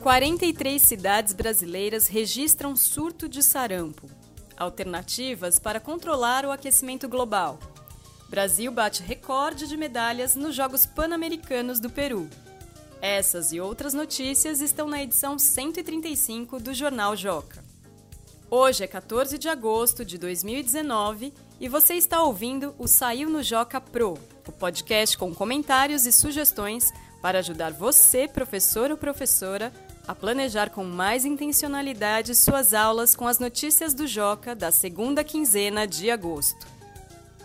43 cidades brasileiras registram surto de sarampo. Alternativas para controlar o aquecimento global. Brasil bate recorde de medalhas nos Jogos Pan-Americanos do Peru. Essas e outras notícias estão na edição 135 do Jornal Joca. Hoje é 14 de agosto de 2019 e você está ouvindo o Saiu no Joca Pro, o podcast com comentários e sugestões para ajudar você, professor ou professora, a planejar com mais intencionalidade suas aulas com as notícias do Joca da segunda quinzena de agosto.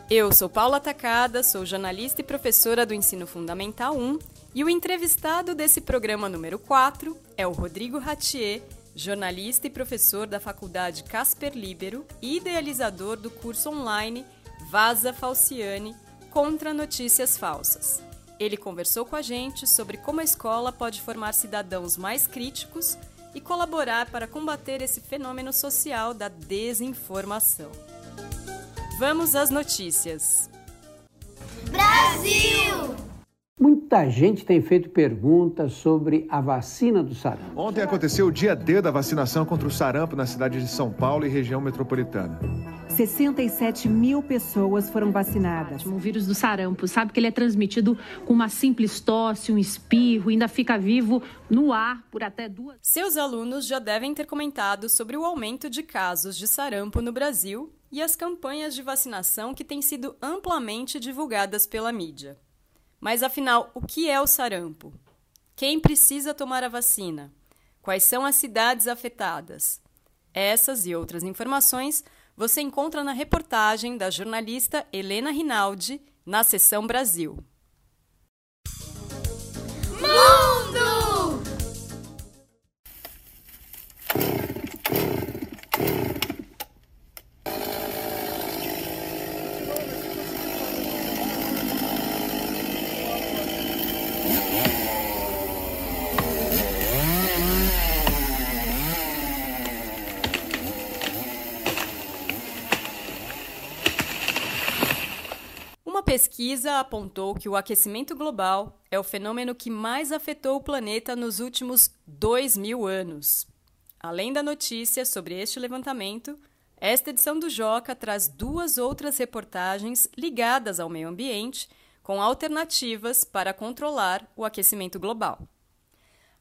Eu sou Paula Tacada, sou jornalista e professora do Ensino Fundamental 1 e o entrevistado desse programa número 4 é o Rodrigo Ratier, jornalista e professor da Faculdade Casper Libero e idealizador do curso online Vaza Falciane contra notícias falsas. Ele conversou com a gente sobre como a escola pode formar cidadãos mais críticos e colaborar para combater esse fenômeno social da desinformação. Vamos às notícias. Brasil! Muita gente tem feito perguntas sobre a vacina do sarampo. Ontem aconteceu o dia D da vacinação contra o sarampo na cidade de São Paulo e região metropolitana. 67 mil pessoas foram vacinadas. O vírus do sarampo, sabe que ele é transmitido com uma simples tosse, um espirro, ainda fica vivo no ar por até duas. Seus alunos já devem ter comentado sobre o aumento de casos de sarampo no Brasil e as campanhas de vacinação que têm sido amplamente divulgadas pela mídia. Mas afinal, o que é o sarampo? Quem precisa tomar a vacina? Quais são as cidades afetadas? Essas e outras informações você encontra na reportagem da jornalista Helena Rinaldi na seção Brasil. Pesquisa apontou que o aquecimento global é o fenômeno que mais afetou o planeta nos últimos dois mil anos. Além da notícia sobre este levantamento, esta edição do Joca traz duas outras reportagens ligadas ao meio ambiente com alternativas para controlar o aquecimento global.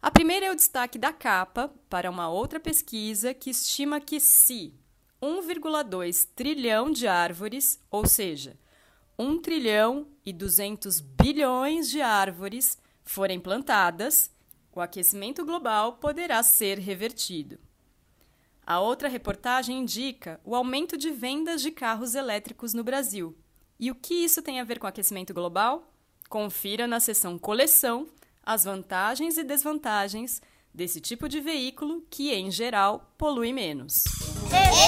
A primeira é o destaque da capa para uma outra pesquisa que estima que se 1,2 trilhão de árvores, ou seja, 1 trilhão e 200 bilhões de árvores forem plantadas, o aquecimento global poderá ser revertido. A outra reportagem indica o aumento de vendas de carros elétricos no Brasil. E o que isso tem a ver com aquecimento global? Confira na seção Coleção as vantagens e desvantagens desse tipo de veículo que, em geral, polui menos.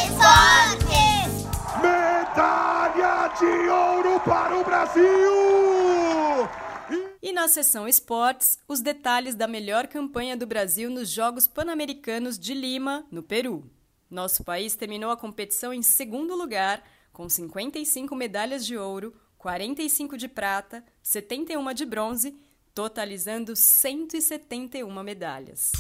Esportes! De ouro para o Brasil! E na seção esportes, os detalhes da melhor campanha do Brasil nos Jogos Pan-Americanos de Lima, no Peru. Nosso país terminou a competição em segundo lugar, com 55 medalhas de ouro, 45 de prata, 71 de bronze, totalizando 171 medalhas.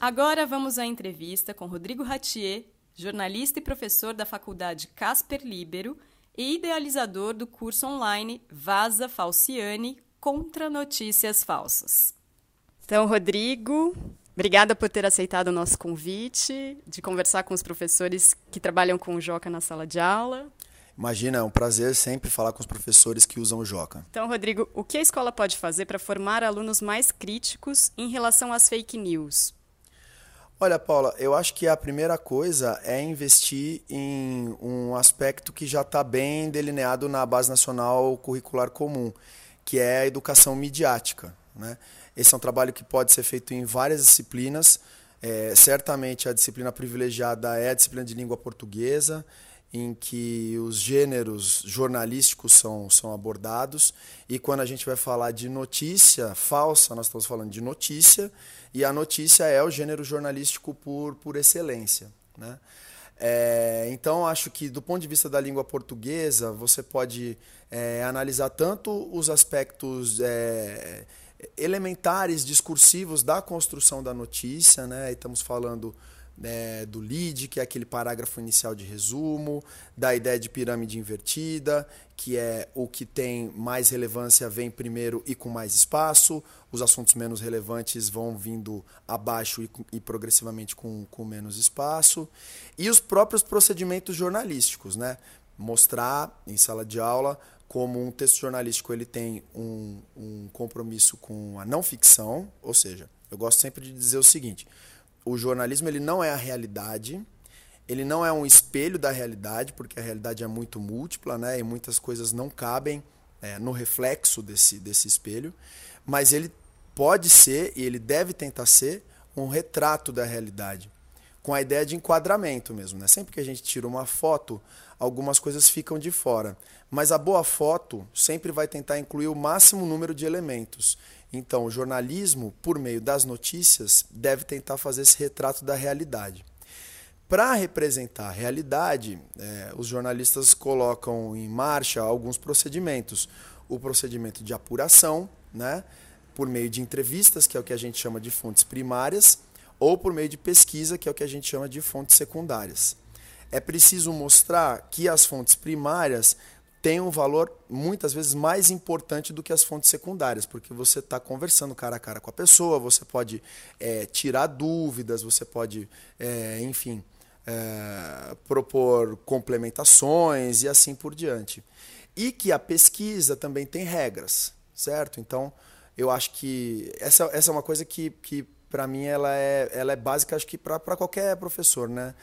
Agora vamos à entrevista com Rodrigo Ratier, jornalista e professor da Faculdade Casper Libero e idealizador do curso online Vaza Falciane contra notícias falsas. Então, Rodrigo, obrigada por ter aceitado o nosso convite de conversar com os professores que trabalham com o Joca na sala de aula. Imagina, é um prazer sempre falar com os professores que usam o Joca. Então, Rodrigo, o que a escola pode fazer para formar alunos mais críticos em relação às fake news? Olha, Paula, eu acho que a primeira coisa é investir em um aspecto que já está bem delineado na Base Nacional Curricular Comum, que é a educação midiática. Né? Esse é um trabalho que pode ser feito em várias disciplinas. É, certamente a disciplina privilegiada é a disciplina de língua portuguesa, em que os gêneros jornalísticos são, são abordados. E quando a gente vai falar de notícia falsa, nós estamos falando de notícia e a notícia é o gênero jornalístico por, por excelência. Né? É, então, acho que do ponto de vista da língua portuguesa, você pode é, analisar tanto os aspectos é, elementares discursivos da construção da notícia, né? E estamos falando né, do lead, que é aquele parágrafo inicial de resumo, da ideia de pirâmide invertida, que é o que tem mais relevância vem primeiro e com mais espaço, os assuntos menos relevantes vão vindo abaixo e, e progressivamente com, com menos espaço, e os próprios procedimentos jornalísticos, né? mostrar em sala de aula como um texto jornalístico ele tem um, um compromisso com a não ficção, ou seja, eu gosto sempre de dizer o seguinte: o jornalismo ele não é a realidade, ele não é um espelho da realidade, porque a realidade é muito múltipla, né? E muitas coisas não cabem é, no reflexo desse, desse espelho, mas ele pode ser e ele deve tentar ser um retrato da realidade, com a ideia de enquadramento mesmo, né? Sempre que a gente tira uma foto, algumas coisas ficam de fora, mas a boa foto sempre vai tentar incluir o máximo número de elementos. Então, o jornalismo, por meio das notícias, deve tentar fazer esse retrato da realidade. Para representar a realidade, é, os jornalistas colocam em marcha alguns procedimentos. O procedimento de apuração, né, por meio de entrevistas, que é o que a gente chama de fontes primárias, ou por meio de pesquisa, que é o que a gente chama de fontes secundárias. É preciso mostrar que as fontes primárias tem um valor muitas vezes mais importante do que as fontes secundárias, porque você está conversando cara a cara com a pessoa, você pode é, tirar dúvidas, você pode, é, enfim, é, propor complementações e assim por diante. E que a pesquisa também tem regras, certo? Então, eu acho que essa, essa é uma coisa que, que para mim, ela é, ela é básica, acho que para qualquer professor, né?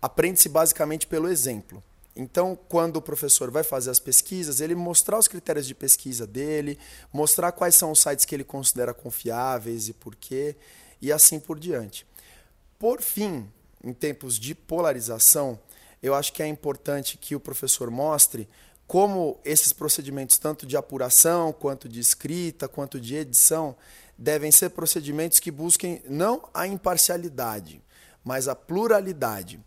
Aprende-se basicamente pelo exemplo. Então, quando o professor vai fazer as pesquisas, ele mostrar os critérios de pesquisa dele, mostrar quais são os sites que ele considera confiáveis e por quê, e assim por diante. Por fim, em tempos de polarização, eu acho que é importante que o professor mostre como esses procedimentos, tanto de apuração, quanto de escrita, quanto de edição, devem ser procedimentos que busquem não a imparcialidade, mas a pluralidade.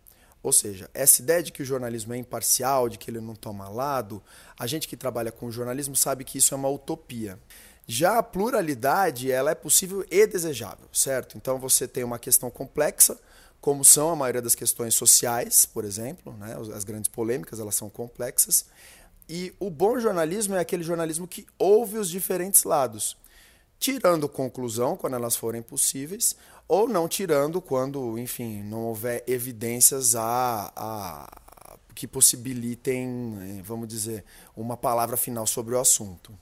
Ou seja, essa ideia de que o jornalismo é imparcial, de que ele não toma lado, a gente que trabalha com jornalismo sabe que isso é uma utopia. Já a pluralidade, ela é possível e desejável, certo? Então você tem uma questão complexa, como são a maioria das questões sociais, por exemplo, né? as grandes polêmicas, elas são complexas. E o bom jornalismo é aquele jornalismo que ouve os diferentes lados, tirando conclusão quando elas forem possíveis, ou não tirando quando, enfim, não houver evidências a, a, que possibilitem, vamos dizer, uma palavra final sobre o assunto.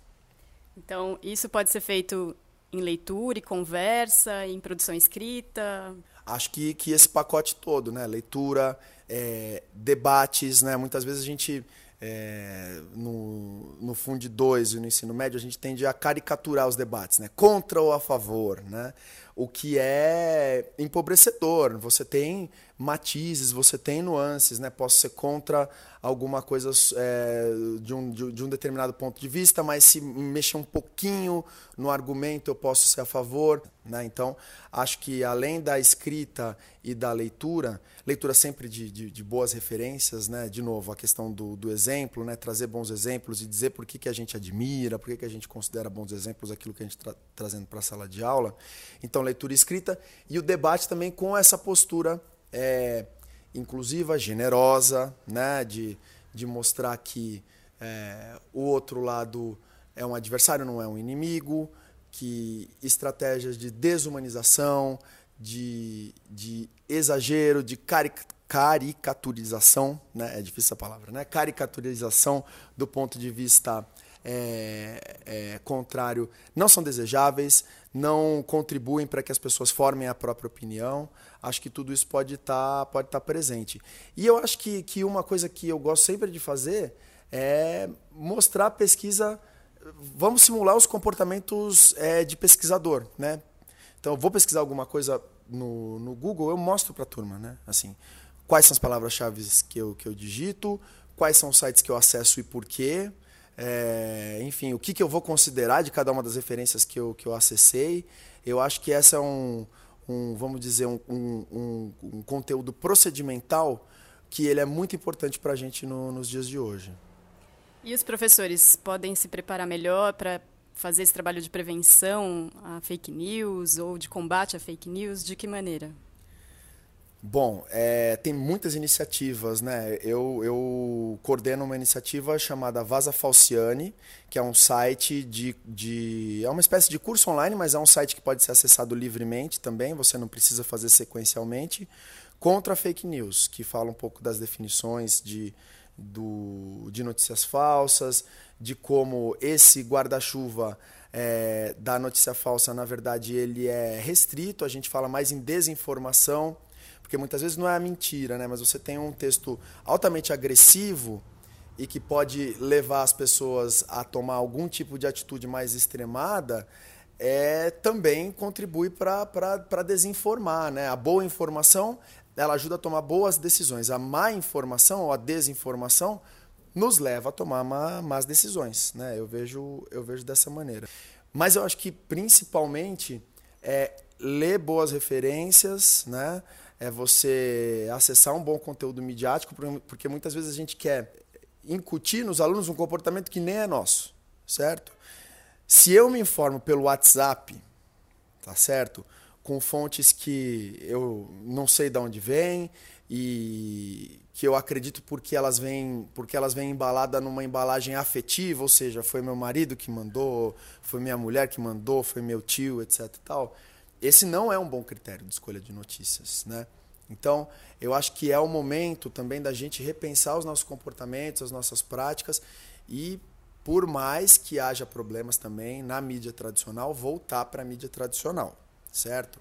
Então, isso pode ser feito em leitura e conversa, em produção escrita? Acho que, que esse pacote todo, né? Leitura, é, debates, né? Muitas vezes a gente é, no, no Fundo 2 e no ensino médio, a gente tende a caricaturar os debates, né? contra ou a favor, né? O que é empobrecedor. Você tem matizes, você tem nuances, né? Posso ser contra alguma coisa é, de, um, de, um determinado ponto de vista, mas se mexer um pouquinho no argumento eu posso ser a favor. Né? Então, acho que além da escrita e da leitura, leitura sempre de, de, de boas referências, né? de novo, a questão do, do exemplo, né? trazer bons exemplos e dizer por que, que a gente admira, por que, que a gente considera bons exemplos aquilo que a gente está trazendo para a sala de aula. Então, leitura escrita e o debate também com essa postura é, inclusiva, generosa, né? de, de mostrar que é, o outro lado é um adversário, não é um inimigo, que estratégias de desumanização, de, de exagero, de caricaturização, né? é difícil essa palavra, né? caricaturização do ponto de vista é, é, contrário não são desejáveis, não contribuem para que as pessoas formem a própria opinião. Acho que tudo isso pode estar tá, pode tá presente. E eu acho que, que uma coisa que eu gosto sempre de fazer é mostrar a pesquisa. Vamos simular os comportamentos é, de pesquisador, né? Então, vou pesquisar alguma coisa no, no Google, eu mostro para a turma, né? Assim, quais são as palavras-chave que eu, que eu digito, quais são os sites que eu acesso e por quê, é, enfim, o que, que eu vou considerar de cada uma das referências que eu, que eu acessei. Eu acho que essa é um, um vamos dizer, um, um, um, conteúdo procedimental que ele é muito importante para a gente no, nos dias de hoje. E os professores podem se preparar melhor para fazer esse trabalho de prevenção a fake news ou de combate a fake news? De que maneira? Bom, é, tem muitas iniciativas, né? Eu, eu coordeno uma iniciativa chamada Vaza Falciane, que é um site de, de. É uma espécie de curso online, mas é um site que pode ser acessado livremente também, você não precisa fazer sequencialmente, contra fake news, que fala um pouco das definições de, do, de notícias falsas, de como esse guarda-chuva é, da notícia falsa, na verdade, ele é restrito, a gente fala mais em desinformação porque muitas vezes não é a mentira, né? Mas você tem um texto altamente agressivo e que pode levar as pessoas a tomar algum tipo de atitude mais extremada, é, também contribui para desinformar. Né? A boa informação ela ajuda a tomar boas decisões. A má informação ou a desinformação nos leva a tomar má, más decisões. Né? Eu, vejo, eu vejo dessa maneira. Mas eu acho que principalmente é ler boas referências, né? É você acessar um bom conteúdo midiático, porque muitas vezes a gente quer incutir nos alunos um comportamento que nem é nosso, certo? Se eu me informo pelo WhatsApp, tá certo? Com fontes que eu não sei de onde vêm e que eu acredito porque elas vêm, porque elas vêm embalada numa embalagem afetiva, ou seja, foi meu marido que mandou, foi minha mulher que mandou, foi meu tio, etc tal esse não é um bom critério de escolha de notícias, né? Então, eu acho que é o momento também da gente repensar os nossos comportamentos, as nossas práticas e, por mais que haja problemas também na mídia tradicional, voltar para a mídia tradicional, certo?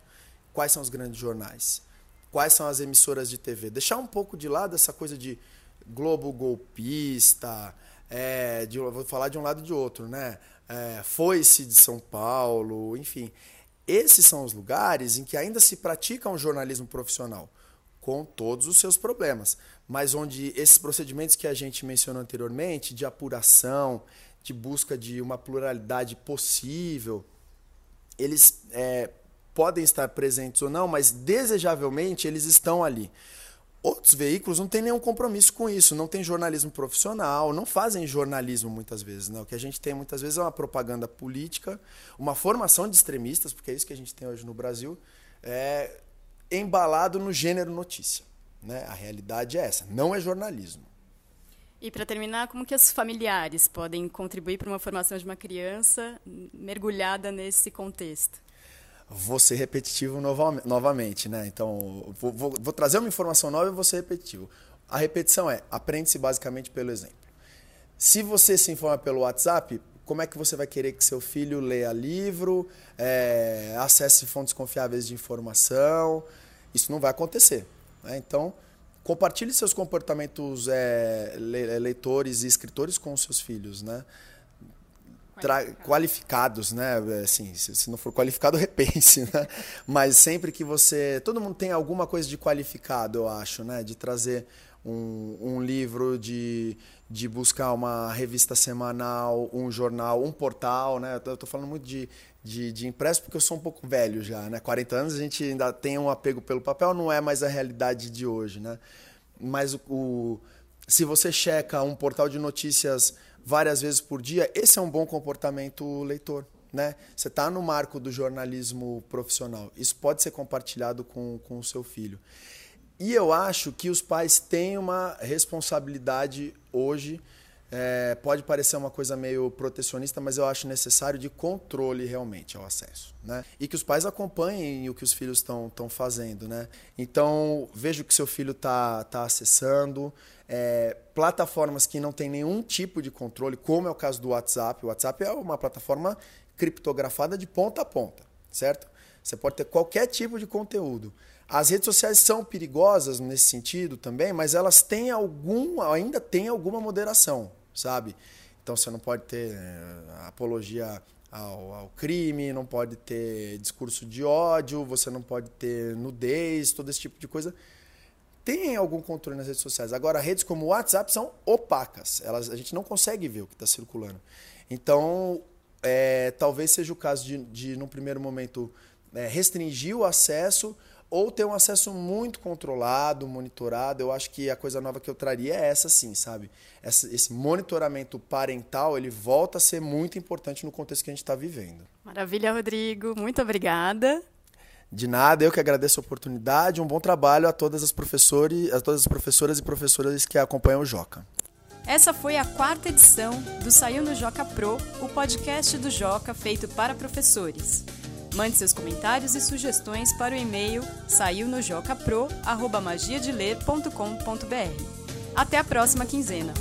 Quais são os grandes jornais? Quais são as emissoras de TV? Deixar um pouco de lado essa coisa de Globo golpista, é, de, vou falar de um lado e de outro, né? É, Foi-se de São Paulo, enfim. Esses são os lugares em que ainda se pratica um jornalismo profissional, com todos os seus problemas, mas onde esses procedimentos que a gente mencionou anteriormente, de apuração, de busca de uma pluralidade possível, eles é, podem estar presentes ou não, mas desejavelmente eles estão ali. Outros veículos não têm nenhum compromisso com isso, não tem jornalismo profissional, não fazem jornalismo muitas vezes. Né? O que a gente tem muitas vezes é uma propaganda política, uma formação de extremistas, porque é isso que a gente tem hoje no Brasil, é, embalado no gênero notícia. Né? A realidade é essa, não é jornalismo. E para terminar, como que os familiares podem contribuir para uma formação de uma criança mergulhada nesse contexto? Vou ser repetitivo novamente, né? Então, vou, vou, vou, trazer uma informação nova e vou ser repetitivo. A repetição é, aprende-se basicamente pelo exemplo. Se você se informa pelo WhatsApp, como é que você vai querer que seu filho leia livro, é, acesse fontes confiáveis de informação? Isso não vai acontecer. Né? Então, compartilhe seus comportamentos é, leitores e escritores com seus filhos, né? Qualificados, né? Assim, se, se, não for qualificado, repense, né? Mas sempre que você. Todo mundo tem alguma coisa de qualificado, eu acho, né? De trazer um, um livro, de, de buscar uma revista semanal, um jornal, um portal, né? Eu tô falando muito de, de, de impresso porque eu sou um pouco velho já, né? 40 anos a gente ainda tem um apego pelo papel, não é mais a realidade de hoje, né? Mas o, o se você checa um portal de notícias várias vezes por dia, esse é um bom comportamento leitor. Né? Você está no marco do jornalismo profissional. Isso pode ser compartilhado com, com o seu filho. E eu acho que os pais têm uma responsabilidade hoje. É, pode parecer uma coisa meio protecionista, mas eu acho necessário de controle realmente ao acesso. Né? E que os pais acompanhem o que os filhos estão fazendo. Né? Então, veja o que seu filho está tá acessando, é, plataformas que não tem nenhum tipo de controle, como é o caso do WhatsApp. O WhatsApp é uma plataforma criptografada de ponta a ponta, certo? Você pode ter qualquer tipo de conteúdo. As redes sociais são perigosas nesse sentido também, mas elas têm algum, ainda têm alguma moderação, sabe? Então você não pode ter é, apologia ao, ao, crime, não pode ter discurso de ódio, você não pode ter nudez, todo esse tipo de coisa tem algum controle nas redes sociais. Agora, redes como o WhatsApp são opacas. Elas, a gente não consegue ver o que está circulando. Então, é, talvez seja o caso de, de num primeiro momento, é, restringir o acesso ou ter um acesso muito controlado, monitorado. Eu acho que a coisa nova que eu traria é essa sim, sabe? Essa, esse monitoramento parental, ele volta a ser muito importante no contexto que a gente está vivendo. Maravilha, Rodrigo. Muito obrigada. De nada, eu que agradeço a oportunidade. Um bom trabalho a todas as professores, a todas as professoras e professoras que acompanham o Joca. Essa foi a quarta edição do Saiu no Joca Pro, o podcast do Joca feito para professores. Mande seus comentários e sugestões para o e-mail saiu-no-joca-pro@magiadeler.com.br. Até a próxima quinzena.